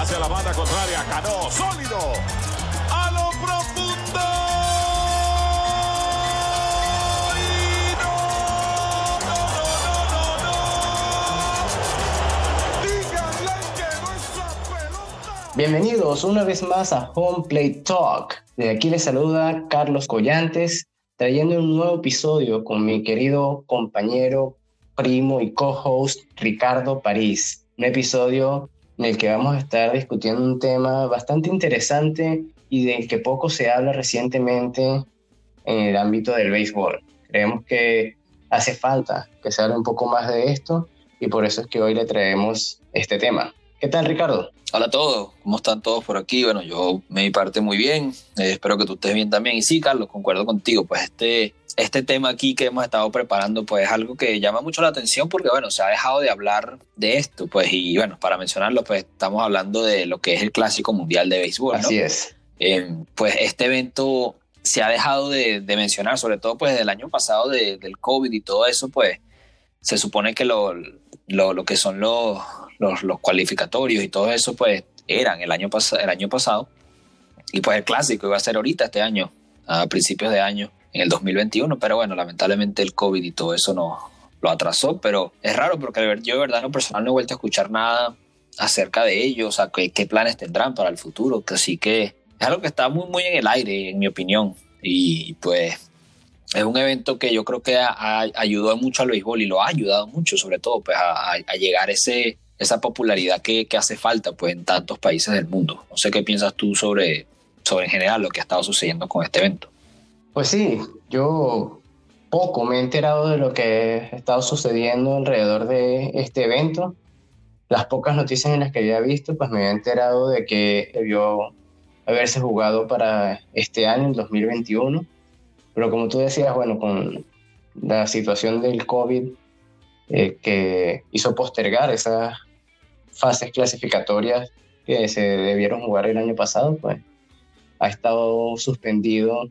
Hacia la banda contraria, Cano, sólido. A lo profundo. Bienvenidos una vez más a Home Play Talk. De aquí les saluda Carlos Collantes, trayendo un nuevo episodio con mi querido compañero, primo y co-host Ricardo París. Un episodio en el que vamos a estar discutiendo un tema bastante interesante y del que poco se habla recientemente en el ámbito del béisbol. Creemos que hace falta que se hable un poco más de esto y por eso es que hoy le traemos este tema. ¿Qué tal, Ricardo? Hola a todos, ¿cómo están todos por aquí? Bueno, yo me parte muy bien, eh, espero que tú estés bien también. Y sí, Carlos, concuerdo contigo, pues este, este tema aquí que hemos estado preparando, pues es algo que llama mucho la atención porque, bueno, se ha dejado de hablar de esto, pues, y bueno, para mencionarlo, pues estamos hablando de lo que es el Clásico Mundial de Béisbol, ¿no? Así es. Eh, pues este evento se ha dejado de, de mencionar, sobre todo pues del año pasado de, del COVID y todo eso, pues se supone que lo, lo, lo que son los, los, los, cualificatorios y todo eso, pues eran el año, pas el año pasado. Y pues el clásico iba a ser ahorita, este año, a principios de año, en el 2021. Pero bueno, lamentablemente el COVID y todo eso no lo atrasó. Pero es raro porque yo de verdad en lo personal no he vuelto a escuchar nada acerca de ellos, o sea, qué, planes tendrán para el futuro. Así que es algo que está muy, muy en el aire, en mi opinión. Y pues es un evento que yo creo que ha, ha ayudado mucho al béisbol y lo ha ayudado mucho, sobre todo, pues a, a llegar ese, esa popularidad que, que, hace falta pues, en tantos países del mundo. No sé qué piensas tú sobre, sobre en general lo que ha estado sucediendo con este evento. Pues sí, yo poco me he enterado de lo que ha estado sucediendo alrededor de este evento. Las pocas noticias en las que había visto, pues me había enterado de que debió haberse jugado para este año, el 2021 pero como tú decías, bueno, con la situación del COVID eh, que hizo postergar esas fases clasificatorias que se debieron jugar el año pasado, pues ha estado suspendido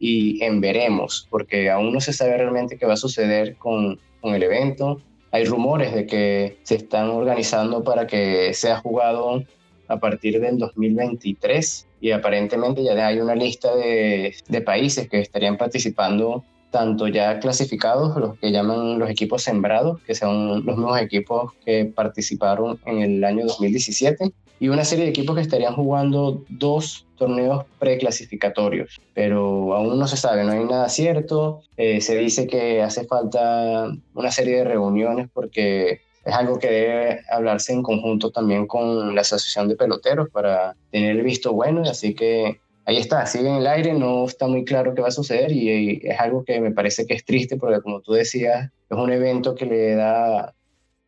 y en veremos, porque aún no se sabe realmente qué va a suceder con, con el evento. Hay rumores de que se están organizando para que sea jugado a partir del 2023 y aparentemente ya hay una lista de, de, países que estarían participando tanto ya clasificados, los que llaman los equipos sembrados, que son los mismos equipos que participaron en el año 2017, y una serie de equipos que estarían jugando dos torneos preclasificatorios, pero aún no se sabe, no hay nada cierto. Eh, se dice que hace falta una serie de reuniones porque es algo que debe hablarse en conjunto también con la Asociación de Peloteros para tener el visto bueno, así que ahí está, sigue en el aire, no está muy claro qué va a suceder y es algo que me parece que es triste porque como tú decías, es un evento que le da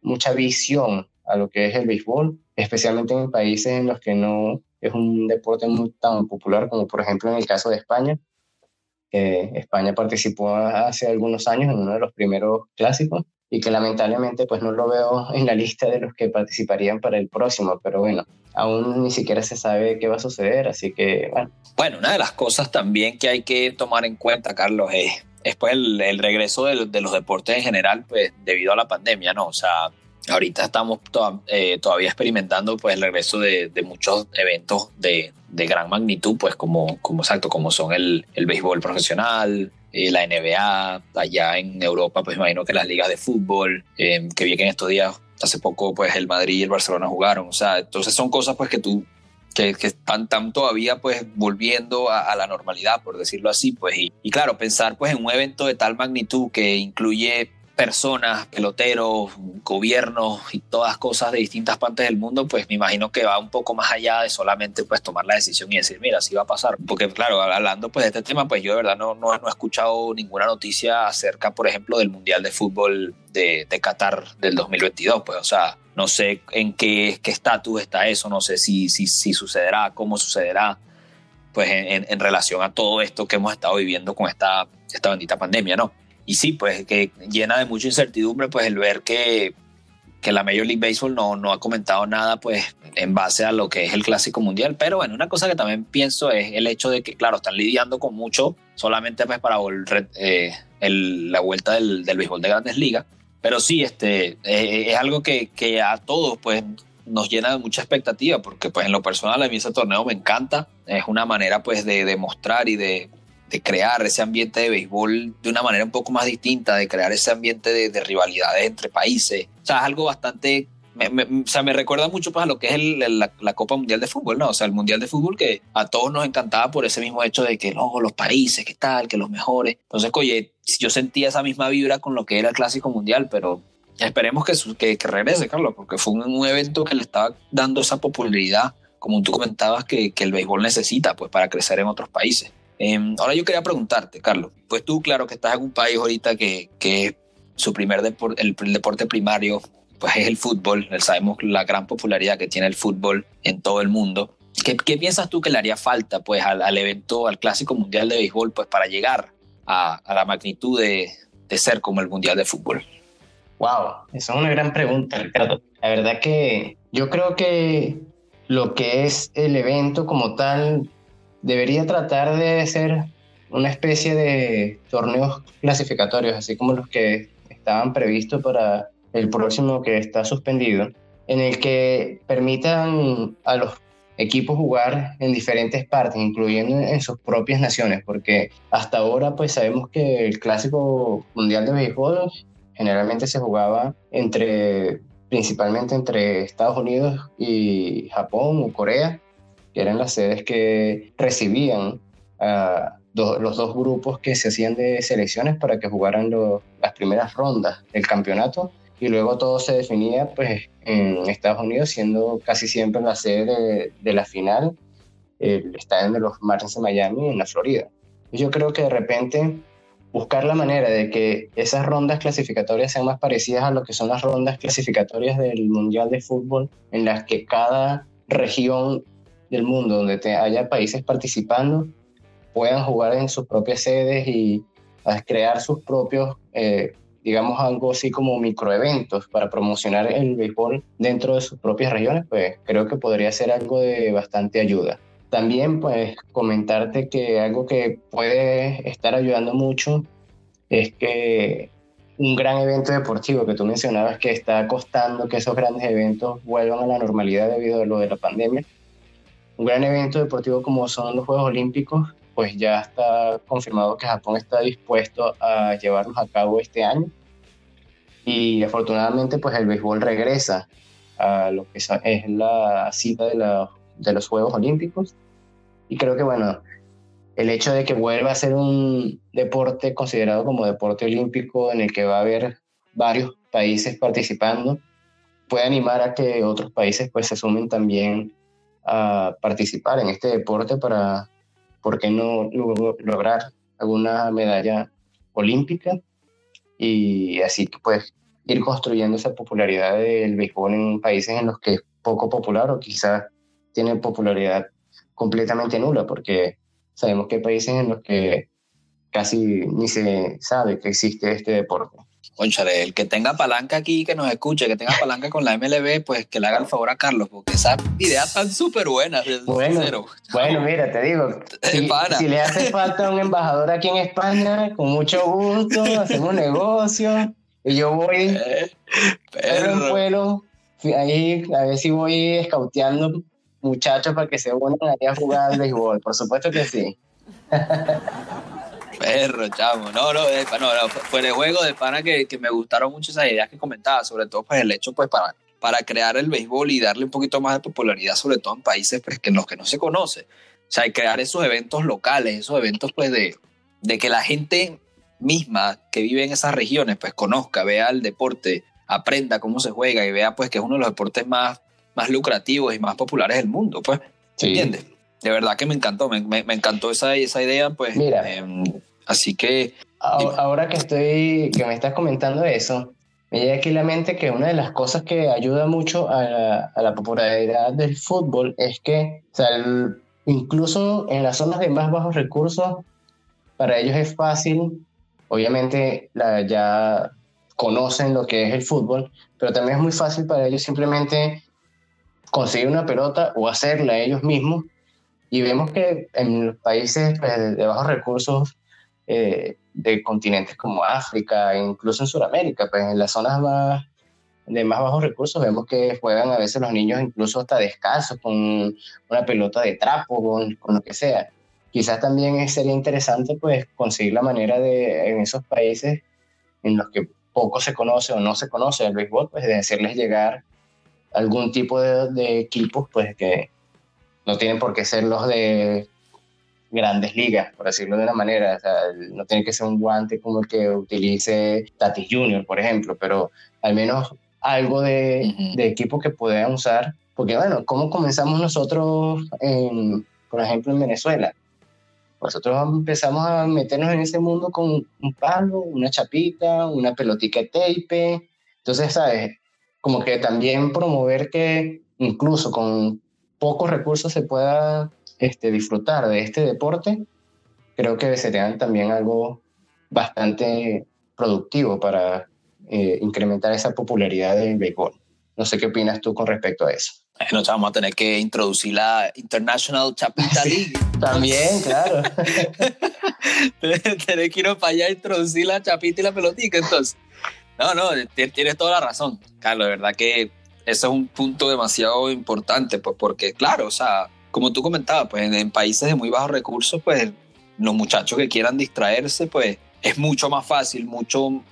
mucha visión a lo que es el béisbol, especialmente en países en los que no es un deporte muy tan popular como por ejemplo en el caso de España. Eh, España participó hace algunos años en uno de los primeros clásicos y que lamentablemente pues no lo veo en la lista de los que participarían para el próximo, pero bueno, aún ni siquiera se sabe qué va a suceder, así que bueno. Bueno, una de las cosas también que hay que tomar en cuenta, Carlos, es, es pues el, regreso de, los deportes en general, pues debido a la pandemia, ¿no? O sea, ahorita estamos eh, todavía experimentando pues el regreso de, muchos eventos de, gran magnitud, pues como, como exacto, como son el, el béisbol profesional, eh, la NBA, allá en Europa, pues imagino que las ligas de fútbol, eh, que vi que en estos días, hace poco, pues el Madrid y el Barcelona jugaron, o sea, entonces son cosas pues que tú, que, que están, están, todavía pues volviendo a, la normalidad, por decirlo así, pues, y claro, pensar pues en un evento de tal magnitud que incluye personas, peloteros, gobiernos y todas cosas de distintas partes del mundo, pues me imagino que va un poco más allá de solamente pues tomar la decisión y decir, mira, así va a pasar. Porque claro, hablando pues de este tema, pues yo de verdad no, no, no he escuchado ninguna noticia acerca, por ejemplo, del Mundial de Fútbol de, de Qatar del 2022, pues o sea, no sé en qué estatus está eso, no sé si, si, si sucederá, cómo sucederá, pues en, en, relación a todo esto que hemos estado viviendo con esta, esta bendita pandemia, ¿no? Y sí, pues que llena de mucha incertidumbre pues el ver que, que la Major League Baseball no, no ha comentado nada pues en base a lo que es el Clásico Mundial. Pero bueno, una cosa que también pienso es el hecho de que, claro, están lidiando con mucho solamente pues para volver, eh, el, la vuelta del, del béisbol de grandes ligas. Pero sí, este, eh, es algo que, que a todos pues nos llena de mucha expectativa porque pues en lo personal a mí ese torneo me encanta. Es una manera pues de demostrar y de, de, crear ese ambiente de béisbol de una manera un poco más distinta, de crear ese ambiente de, de rivalidades entre países. O sea, es algo bastante me, o sea, me recuerda mucho pues, a lo que es la, Copa Mundial de Fútbol, ¿no? O sea, el Mundial de Fútbol que a todos nos encantaba por ese mismo hecho de que no, los países, que tal, que los mejores. Entonces, oye, yo sentía esa misma vibra con lo que era el Clásico Mundial, pero esperemos que, que, que regrese, Carlos, porque fue un, evento que le estaba dando esa popularidad, como tú comentabas, que, que el béisbol necesita pues, para crecer en otros países. Em, ahora yo quería preguntarte, Carlos, pues tú, claro, que estás en un país ahorita que, que su primer deporte, el deporte primario pues es el fútbol. Sabemos la gran popularidad que tiene el fútbol en todo el mundo. ¿Qué, qué piensas tú que le haría falta pues al, al, evento, al Clásico Mundial de Béisbol, pues para llegar a, a la magnitud de, de, ser como el Mundial de Fútbol? Wow, esa es una gran pregunta, Ricardo. La verdad que yo creo que lo que es el evento como tal debería tratar de ser una especie de torneos clasificatorios, así como los que estaban previstos para el próximo que está suspendido, en el que permitan a los equipos jugar en diferentes partes, incluyendo en sus propias naciones, porque hasta ahora pues sabemos que el clásico mundial de béisbol generalmente se jugaba entre principalmente entre Estados Unidos y Japón o Corea, que eran las sedes que recibían a los dos grupos que se hacían de selecciones para que jugaran las primeras rondas del campeonato y luego todo se definía pues en Estados Unidos siendo casi siempre la sede de, la final el estadio de los Marlins de Miami en la Florida. Yo creo que de repente buscar la manera de que esas rondas clasificatorias sean más parecidas a lo que son las rondas clasificatorias del Mundial de Fútbol, en las que cada región del mundo donde te haya países participando puedan jugar en sus propias sedes y crear sus propios eh, digamos, algo así como microeventos para promocionar el béisbol dentro de sus propias regiones, pues creo que podría ser algo de bastante ayuda. También, pues, comentarte que algo que puede estar ayudando mucho es que un gran evento deportivo que tú mencionabas que está costando que esos grandes eventos vuelvan a la normalidad debido a lo de la pandemia. Un gran evento deportivo como son los Juegos Olímpicos pues ya está confirmado que Japón está dispuesto a llevarlos a cabo este año. Y afortunadamente, pues el béisbol regresa a lo que es la cita de, la, de los Juegos Olímpicos. Y creo que, bueno, el hecho de que vuelva a ser un deporte considerado como deporte olímpico en el que va a haber varios países participando, puede animar a que otros países pues se sumen también a participar en este deporte para ¿por qué no lograr alguna medalla olímpica? Y así pues ir construyendo esa popularidad del béisbol en países en los que es poco popular o quizás tiene popularidad completamente nula, porque sabemos que hay países en los que casi ni se sabe que existe este deporte. Conchale, el que tenga palanca aquí, que nos escuche, que tenga palanca con la MLB, pues que le haga el favor a Carlos, porque esa idea tan súper buena. Bueno, bueno, mira, te digo, si, le hace falta un embajador aquí en España, con mucho gusto, hacemos un negocio, y yo voy, eh, pero pueblo, ahí a ver si voy escauteando muchachos para que se unan ahí a jugar al béisbol, por supuesto que sí. Perro, chamo. No, no, no, no, fue de juego de pana que, que, me gustaron mucho esas ideas que comentaba, sobre todo pues el hecho pues para, para crear el béisbol y darle un poquito más de popularidad, sobre todo en países pues, que en los que no se conoce. O sea, crear esos eventos locales, esos eventos pues de, de que la gente misma que vive en esas regiones pues conozca, vea el deporte, aprenda cómo se juega y vea pues que es uno de los deportes más, más lucrativos y más populares del mundo, pues. ¿Entiendes? De verdad que me encantó, me, me, encantó esa, esa idea, pues. Mira, eh, Así que... Ahora que estoy, que me estás comentando eso, me llega aquí a la mente que una de las cosas que ayuda mucho a la, popularidad del fútbol es que, o sea, incluso en las zonas de más bajos recursos, para ellos es fácil, obviamente la, ya conocen lo que es el fútbol, pero también es muy fácil para ellos simplemente conseguir una pelota o hacerla ellos mismos. Y vemos que en los países pues, de bajos recursos eh, de continentes como África, incluso en Sudamérica, pues en las zonas más de más bajos recursos, vemos que juegan a veces los niños incluso hasta descalzos, con una pelota de trapo, con, con lo que sea. Quizás también sería interesante pues conseguir la manera de, en esos países en los que poco se conoce o no se conoce el béisbol, pues de hacerles llegar algún tipo de, de equipos pues que no tienen por qué ser los de grandes ligas, por decirlo de una manera. O sea, no tiene que ser un guante como el que utilice Tatis Junior, por ejemplo, pero al menos algo de, de equipo que puedan usar. Porque bueno, ¿cómo comenzamos nosotros, en, por ejemplo, en Venezuela? Nosotros empezamos a meternos en ese mundo con un palo, una chapita, una pelotita de tape. Entonces, ¿sabes? Como que también promover que incluso con pocos recursos se pueda este, disfrutar de este deporte, creo que sería también algo bastante productivo para eh, incrementar esa popularidad del béisbol. No sé qué opinas tú con respecto a eso. Nos vamos a tener que introducir la International Chapita League. También, claro. tener que ir para allá a introducir la chapita y la pelotita, entonces. No, no, tienes toda la razón, Carlos. De verdad que ese es un punto demasiado importante, pues porque, claro, o sea, como tú comentabas, pues en, países de muy bajos recursos, pues los muchachos que quieran distraerse, pues es mucho más fácil, mucho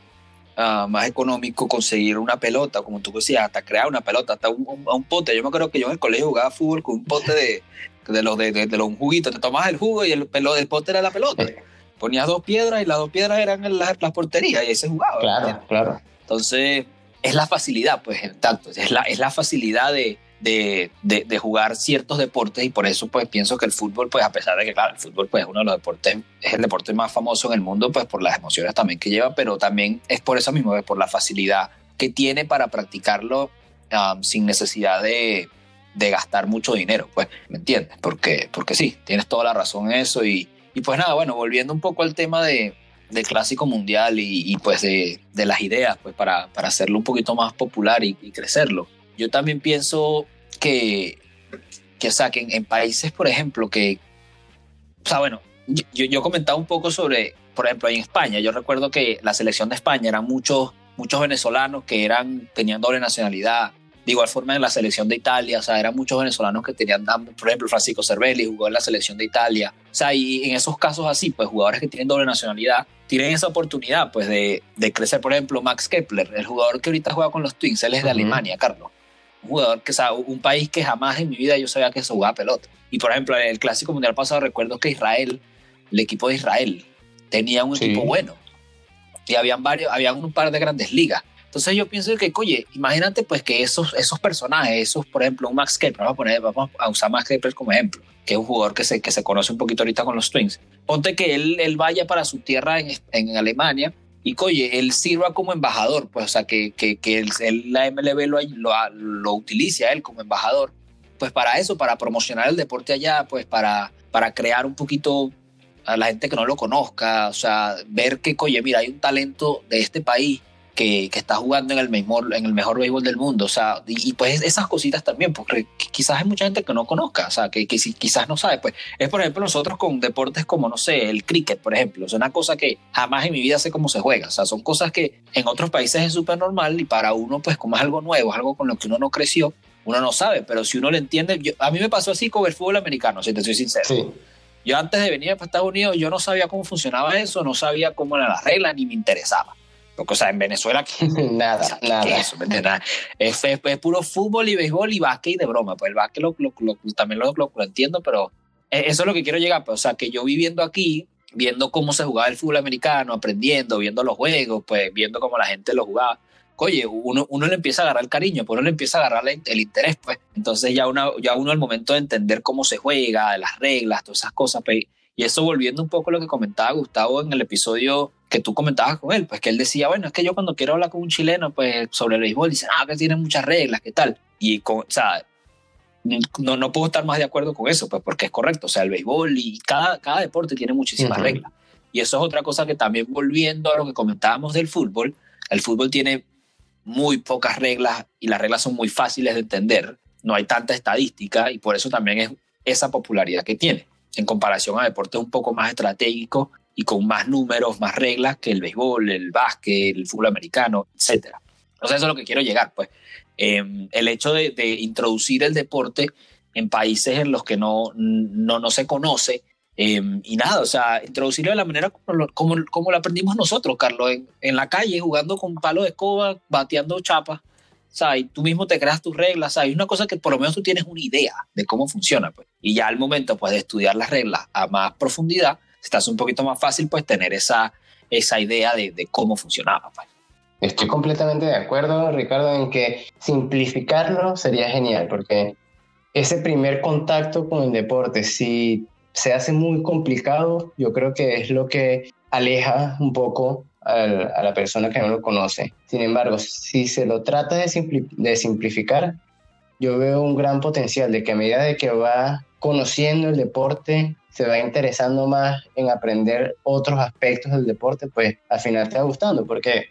ah, más económico conseguir una pelota, como tú decías, hasta crear una pelota, hasta un, un, pote. Yo me acuerdo que yo en el colegio jugaba fútbol con un pote de, de los de, de, los juguitos, te tomabas el jugo y el, pelo, el pote era la pelota. Ponías dos piedras y las dos piedras eran las, las porterías y ahí se jugaba. Claro, claro. Entonces, es la facilidad, pues, tanto, es la, es la facilidad de, de, de, jugar ciertos deportes y por eso pues pienso que el fútbol, pues a pesar de que claro, el fútbol pues es uno de los deportes, es el deporte más famoso en el mundo pues por las emociones también que lleva, pero también es por eso mismo, por la facilidad que tiene para practicarlo um, sin necesidad de, de, gastar mucho dinero, pues, ¿me entiendes? Porque, porque sí, tienes toda la razón en eso y, y pues nada, bueno, volviendo un poco al tema de, del clásico mundial y, y pues de, de, las ideas, pues para, para hacerlo un poquito más popular y, y crecerlo. Yo también pienso que, que o sea, que en, países, por ejemplo, que, o sea, bueno, yo, yo comentaba un poco sobre, por ejemplo, en España, yo recuerdo que la selección de España eran muchos, muchos venezolanos que eran, tenían doble nacionalidad, de igual forma en la selección de Italia, o sea, eran muchos venezolanos que tenían, por ejemplo, Francisco Cervelli jugó en la selección de Italia, o sea, y en esos casos así, pues jugadores que tienen doble nacionalidad tienen esa oportunidad, pues, de, de crecer, por ejemplo, Max Kepler, el jugador que ahorita juega con los Twins, él es de uh -huh. Alemania, Carlos un jugador que, o sea, un país que jamás en mi vida yo sabía que se jugaba pelota. Y por ejemplo, en el Clásico Mundial pasado recuerdo que Israel, el equipo de Israel, tenía un sí. equipo bueno. Y habían varios, habían un par de grandes ligas. Entonces yo pienso que, oye, imagínate pues que esos, esos personajes, esos, por ejemplo, un Max Kepler, vamos a, poner, vamos a usar Max Kepler como ejemplo, que es un jugador que se, que se conoce un poquito ahorita con los Twins. Ponte que él, él vaya para su tierra en, en Alemania y oye, él sirva como embajador, pues, o sea, que, que, que él, él, la MLB lo, lo, lo, utilice a él como embajador, pues para eso, para promocionar el deporte allá, pues para, para crear un poquito a la gente que no lo conozca, o sea, ver que, oye, mira, hay un talento de este país que, que, está jugando en el, mejor, en el mejor béisbol del mundo. O sea, y, y, pues esas cositas también, porque quizás hay mucha gente que no conozca, o sea, que, que quizás no sabe. Pues es, por ejemplo, nosotros con deportes como, no sé, el cricket, por ejemplo. Es una cosa que jamás en mi vida sé cómo se juega. O sea, son cosas que en otros países es súper normal y para uno, pues como es algo nuevo, es algo con lo que uno no creció, uno no sabe. Pero si uno lo entiende, yo, a mí me pasó así con el fútbol americano, si te soy sincero. Sí. Yo antes de venir para Estados Unidos, yo no sabía cómo funcionaba eso, no sabía cómo eran las reglas, ni me interesaba. Sea, en Venezuela, nada, o sea, nada. ¿qué es eso? Es, es, es, puro fútbol y béisbol y básquet y de broma. Pues el básquet lo, lo, lo, también lo, lo, entiendo, pero eso es lo que quiero llegar. Pues, o sea, que yo viviendo aquí, viendo cómo se jugaba el fútbol americano, aprendiendo, viendo los juegos, pues viendo cómo la gente lo jugaba. Oye, uno, uno le empieza a agarrar el cariño, pues uno le empieza a agarrar el, el interés, pues. Entonces ya, una, ya uno al momento de entender cómo se juega, las reglas, todas esas cosas, pues, y eso volviendo un poco a lo que comentaba Gustavo en el episodio que tú comentabas con él, pues que él decía, bueno, es que yo cuando quiero hablar con un chileno, pues sobre el béisbol, dice, ah, que tiene muchas reglas, ¿qué tal? Y, con, o sea, no, no puedo estar más de acuerdo con eso, pues porque es correcto, o sea, el béisbol y cada, cada deporte tiene muchísimas uh -huh. reglas. Y eso es otra cosa que también volviendo a lo que comentábamos del fútbol, el fútbol tiene muy pocas reglas y las reglas son muy fáciles de entender, no hay tanta estadística y por eso también es esa popularidad que tiene en comparación a deportes un poco más estratégicos y con más números, más reglas que el béisbol, el básquet, el fútbol americano, etc. O sea, eso es lo que quiero llegar, pues. Em, el hecho de, introducir el deporte en países en los que no, no, no se conoce em, y nada, o sea, introducirlo de la manera como lo, como, como lo aprendimos nosotros, Carlos, en, en, la calle, jugando con palo de escoba, bateando chapas. Y tú mismo te creas tus reglas, ¿sabes? Es una cosa que por lo menos tú tienes una idea de cómo funciona, pues. Y ya al momento, pues, de estudiar las reglas a más profundidad, estás un poquito más fácil, pues, tener esa, esa idea de, cómo funcionaba, pues. Estoy completamente de acuerdo, Ricardo, en que simplificarlo sería genial, porque ese primer contacto con el deporte, si se hace muy complicado, yo creo que es lo que aleja un poco a la persona que no lo conoce. Sin embargo, si se lo trata de, de simplificar, yo veo un gran potencial de que a medida de que va conociendo el deporte, se va interesando más en aprender otros aspectos del deporte, pues al final te va gustando, porque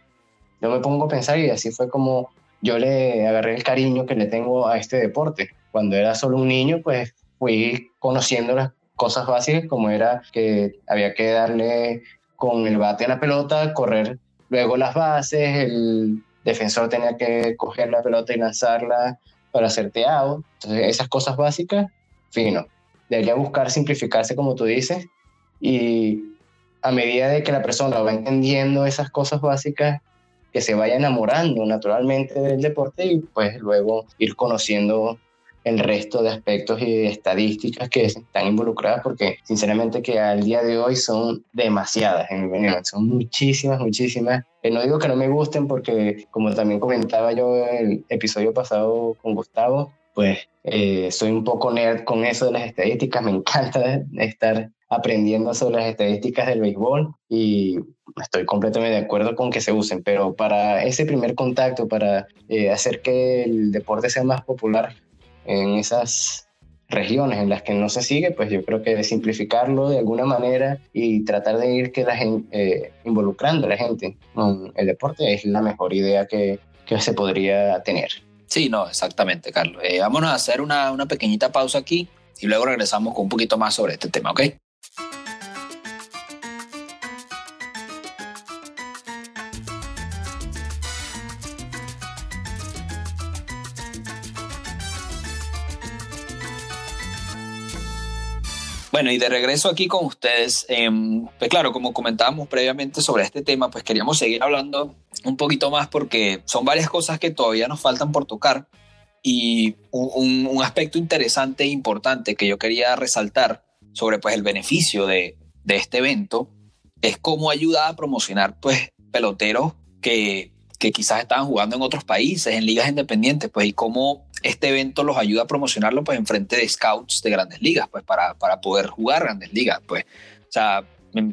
yo me pongo a pensar y así fue como yo le agarré el cariño que le tengo a este deporte. Cuando era solo un niño, pues fui conociendo las cosas básicas como era que había que darle con el bate a la pelota, correr luego las bases, el defensor tenía que coger la pelota y lanzarla para hacer teado. Entonces, esas cosas básicas, fino. Debería buscar simplificarse, como tú dices, y a medida de que la persona va entendiendo esas cosas básicas, que se vaya enamorando naturalmente del deporte y pues luego ir conociendo el resto de aspectos y estadísticas que están involucradas, porque sinceramente que al día de hoy son demasiadas, en mi opinión, son muchísimas, muchísimas. Eh, no digo que no me gusten porque, como también comentaba yo el episodio pasado con Gustavo, pues eh, soy un poco nerd con eso de las estadísticas, me encanta estar aprendiendo sobre las estadísticas del béisbol y estoy completamente de acuerdo con que se usen, pero para ese primer contacto, para eh, hacer que el deporte sea más popular en esas regiones en las que no se sigue, pues yo creo que simplificarlo de alguna manera y tratar de ir que la gente, eh, involucrando a la gente con el deporte es la mejor idea que se podría tener. Sí, no, exactamente, Carlos. Eh, vámonos a hacer una, una pequeñita pausa aquí y luego regresamos con un poquito más sobre este tema, ¿ok? Bueno, y de regreso aquí con ustedes, em, pues claro, como comentábamos previamente sobre este tema, pues queríamos seguir hablando un poquito más porque son varias cosas que todavía nos faltan por tocar y un, aspecto interesante e importante que yo quería resaltar sobre pues el beneficio de, de este evento es cómo ayuda a promocionar pues peloteros que, que quizás estaban jugando en otros países, en ligas independientes, pues y cómo este evento los ayuda a promocionarlo pues en frente de scouts de grandes ligas, pues para, para poder jugar grandes ligas, pues. O sea,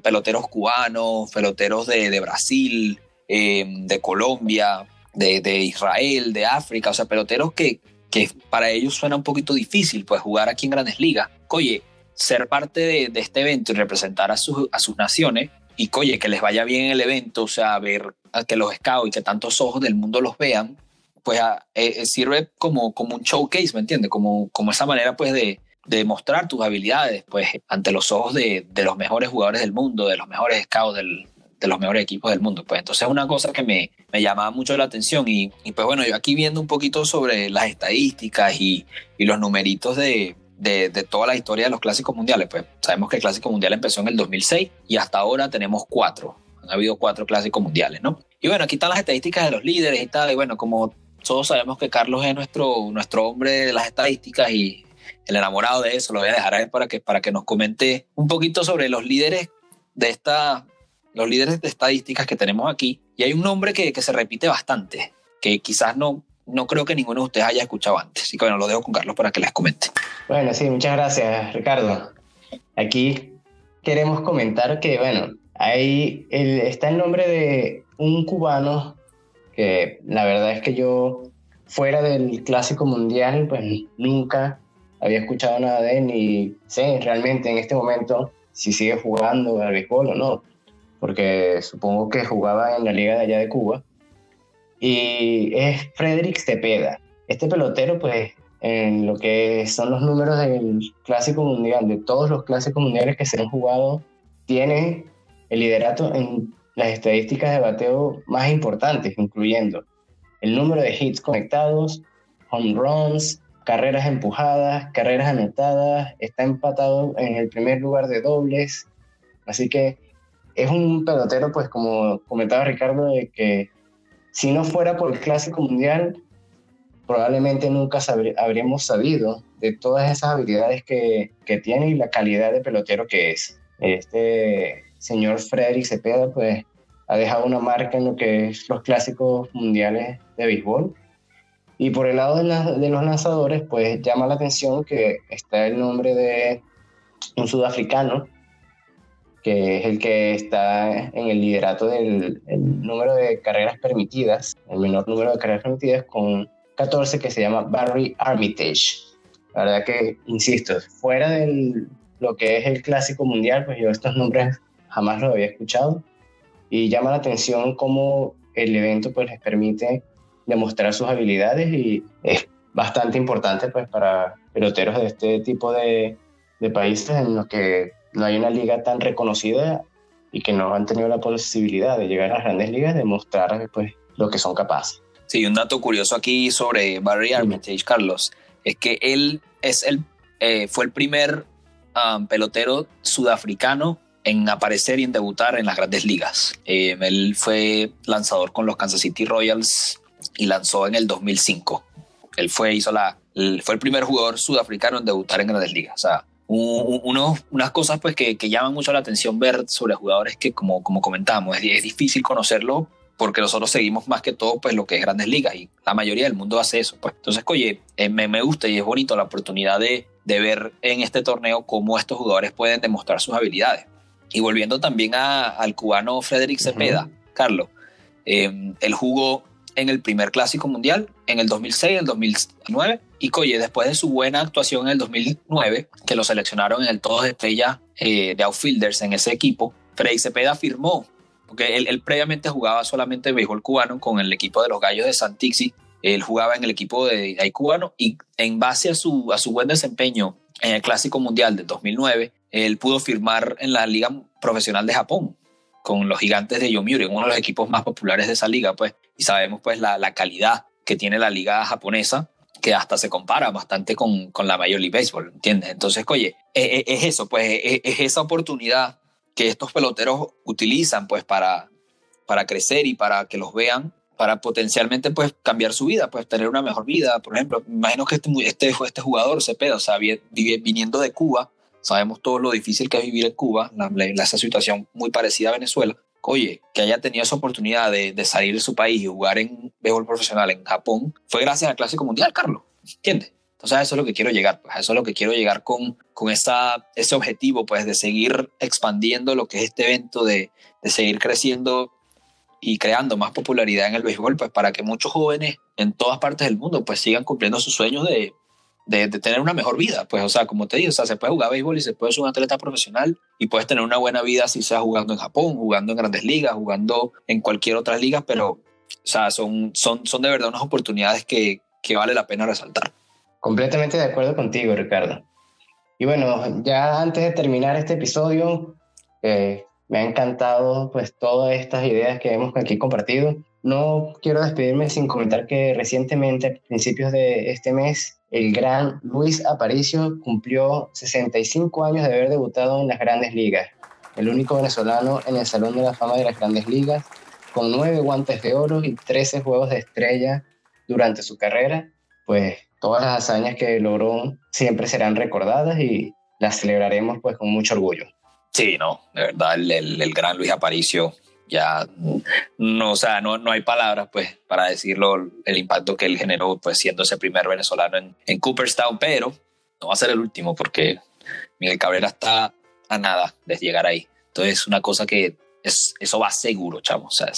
peloteros cubanos, peloteros de, de Brasil, em, de Colombia, de, de, Israel, de África, o sea, peloteros que, que para ellos suena un poquito difícil, pues jugar aquí en grandes ligas. Oye, ser parte de, de este evento y representar a, sus a sus naciones y oye, que les vaya bien el evento, o sea, ver a que los scouts y que tantos ojos del mundo los vean, pues eh, eh, sirve como, como un showcase, ¿me entiendes? Como, como esa manera pues de, de mostrar tus habilidades pues ante los ojos de, de, los mejores jugadores del mundo, de los mejores scouts del, de los mejores equipos del mundo. Pues entonces es una cosa que me, me llamaba mucho la atención y, y, pues bueno, yo aquí viendo un poquito sobre las estadísticas y, y los numeritos de, de, de, toda la historia de los clásicos mundiales, pues sabemos que el clásico mundial empezó en el 2006 y hasta ahora tenemos cuatro. Han habido cuatro clásicos mundiales, ¿no? Y bueno, aquí están las estadísticas de los líderes y tal. Y bueno, como todos sabemos que Carlos es nuestro, nuestro hombre de las estadísticas y el enamorado de eso. Lo voy a dejar a para que, para que nos comente un poquito sobre los líderes de esta, los líderes de estadísticas que tenemos aquí. Y hay un nombre que, que se repite bastante, que quizás no, no creo que ninguno de ustedes haya escuchado antes. Así que bueno, lo dejo con Carlos para que les comente. Bueno, sí, muchas gracias, Ricardo. Aquí queremos comentar que, bueno, ahí está el nombre de un cubano que la verdad es que yo fuera del clásico mundial, pues nunca había escuchado nada de él ni sé realmente en este momento si sigue jugando al béisbol o no, porque supongo que jugaba en la liga de allá de Cuba. Y es Frederick Cepeda. Este pelotero, pues, en lo que son los números del clásico mundial, de todos los clásicos mundiales que se han jugado, tiene el liderato en las estadísticas de bateo más importantes, incluyendo el número de hits conectados, home runs, carreras empujadas, carreras anotadas, está empatado en el primer lugar de dobles, así que es un pelotero, pues como comentaba Ricardo, de que si no fuera por el Clásico Mundial, probablemente nunca habríamos sabido de todas esas habilidades que, que, tiene y la calidad de pelotero que es. Este señor Frederick Cepeda, pues ha dejado una marca en lo que es los clásicos mundiales de béisbol y por el lado de, los lanzadores, pues llama la atención que está el nombre de un sudafricano, que es el que está en el liderato del número de carreras permitidas, el menor número de carreras permitidas, con 14, que se llama Barry Armitage. La verdad que, insisto, fuera de lo que es el clásico mundial, pues yo estos nombres jamás los había escuchado y llama la atención cómo el evento pues les permite demostrar sus habilidades y es bastante importante pues para peloteros de este tipo de, de países en los que no hay una liga tan reconocida y que no han tenido la posibilidad de llegar a las grandes ligas, de mostrar pues, lo que son capaces. Sí, un dato curioso aquí sobre Barry Armitage, Carlos, es que él es el, eh, fue el primer um, pelotero sudafricano en aparecer y en debutar en las grandes ligas. Eh, él fue lanzador con los Kansas City Royals y lanzó en el 2005. Él fue, hizo la, fue el primer jugador sudafricano en debutar en grandes ligas. O sea, unas cosas pues que, que, llaman mucho la atención ver sobre jugadores que como, como comentamos, es, es, difícil conocerlo porque nosotros seguimos más que todo pues lo que es grandes ligas y la mayoría del mundo hace eso. Pues. Entonces, oye, eh, me, me gusta y es bonito la oportunidad de, de ver en este torneo cómo estos jugadores pueden demostrar sus habilidades. Y volviendo también a, al cubano Frederick Cepeda, Carlos, eh, él jugó en el primer clásico mundial, en el 2006, en el 2009. Y Coye, después de su buena actuación en el 2009, que lo seleccionaron en el Todos de Estrella eh, de outfielders en ese equipo, Freddy Cepeda firmó, porque él, previamente jugaba solamente béisbol cubano con el equipo de los Gallos de Santixi. Él jugaba en el equipo de, de cubano y en base a su, a su buen desempeño en el Clásico Mundial de 2009, él pudo firmar en la Liga Profesional de Japón con los gigantes de Yomiuri, uno de los equipos más populares de esa liga, pues, y sabemos pues la, la calidad que tiene la liga japonesa, que hasta se compara bastante con, con la Major League Baseball, ¿entiendes? Entonces, oye, es, e, es eso, pues, es, es, esa oportunidad que estos peloteros utilizan, pues, para, para crecer y para que los vean, para potencialmente, pues, cambiar su vida, pues, tener una mejor vida. Por ejemplo, imagino que este, este, este jugador, Cepeda, o sea, viniendo de Cuba, Sabemos todo lo difícil que es vivir en Cuba, la, esa situación muy parecida a Venezuela. Oye, que haya tenido esa oportunidad de, de salir de su país y jugar en béisbol profesional en Japón, fue gracias al Clásico Mundial, Carlos. ¿Entiendes? Entonces a eso es lo que quiero llegar, pues a eso es lo que quiero llegar con, con esa, ese objetivo, pues de seguir expandiendo lo que es este evento, de, de seguir creciendo y creando más popularidad en el béisbol, pues para que muchos jóvenes en todas partes del mundo pues sigan cumpliendo sus sueños de, de, tener una mejor vida. Pues, o sea, como te digo, o sea, se puede jugar béisbol y se puede ser un atleta profesional y puedes tener una buena vida si sea jugando en Japón, jugando en grandes ligas, jugando en cualquier otra liga, pero, o sea, son, son, son de verdad unas oportunidades que, que vale la pena resaltar. Completamente de acuerdo contigo, Ricardo. Y bueno, ya antes de terminar este episodio, eh, me ha encantado pues todas estas ideas que hemos aquí compartido. No quiero despedirme sin comentar que recientemente, a principios de este mes, el gran Luis Aparicio cumplió 65 años de haber debutado en las grandes ligas, el único venezolano en el Salón de la Fama de las grandes ligas, con nueve guantes de oro y 13 juegos de estrella durante su carrera, pues todas las hazañas que logró siempre serán recordadas y las celebraremos pues con mucho orgullo. Sí, no, de verdad, el, el gran Luis Aparicio ya no, o sea, no, no hay palabras pues para decirlo el impacto que él generó pues siendo ese primer venezolano en, en Cooperstown, pero no va a ser el último porque Miguel Cabrera está a nada de llegar ahí. Entonces una cosa que es, eso va seguro, chamo. O sea,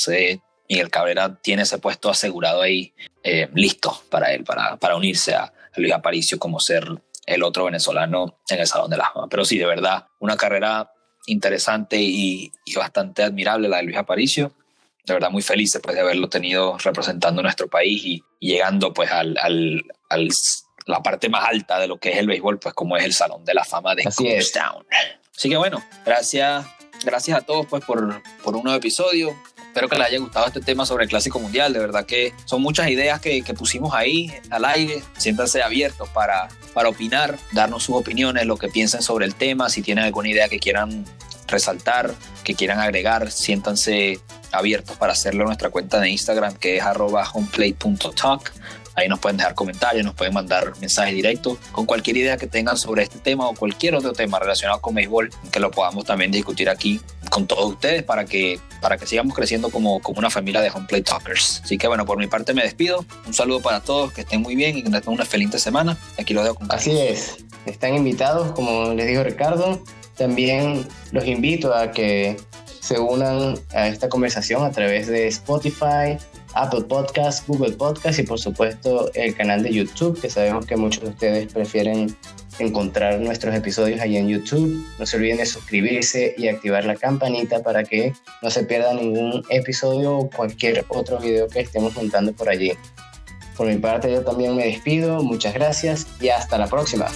Miguel Cabrera tiene ese puesto asegurado ahí, eh, listo para él, para, para unirse a, a Luis Aparicio como ser el otro venezolano en el Salón de la Fama. Pero sí, de verdad, una carrera interesante y, bastante admirable la de Luis Aparicio. De verdad muy feliz después de haberlo tenido representando nuestro país y, llegando pues al, al, la parte más alta de lo que es el béisbol, pues como es el Salón de la Fama de Cooperstown. Así que bueno, gracias, gracias a todos pues por, por un nuevo episodio. Espero que les haya gustado este tema sobre el Clásico Mundial. De verdad que son muchas ideas que, que pusimos ahí al aire. Siéntanse abiertos para, para opinar, darnos sus opiniones, lo que piensen sobre el tema. Si tienen alguna idea que quieran resaltar, que quieran agregar, siéntanse abiertos para hacerlo en nuestra cuenta de Instagram que es arroba homeplate.talk. Ahí nos pueden dejar comentarios, nos pueden mandar mensajes directos con cualquier idea que tengan sobre este tema o cualquier otro tema relacionado con béisbol, que lo podamos también discutir aquí con todos ustedes para que, para que sigamos creciendo como, como una familia de Home Talkers. Así que bueno, por mi parte me despido. Un saludo para todos, que estén muy bien y que tengan una feliz semana. Aquí los dejo con Carlos. Así es, están invitados, como les dijo Ricardo. También los invito a que se unan a esta conversación a través de Spotify, Apple Podcast, Google Podcast y por supuesto el canal de YouTube, que sabemos que muchos de ustedes prefieren encontrar nuestros episodios ahí en YouTube. No se olviden de suscribirse y activar la campanita para que no se pierda ningún episodio o cualquier otro video que estemos montando por allí. Por mi parte yo también me despido, muchas gracias y hasta la próxima.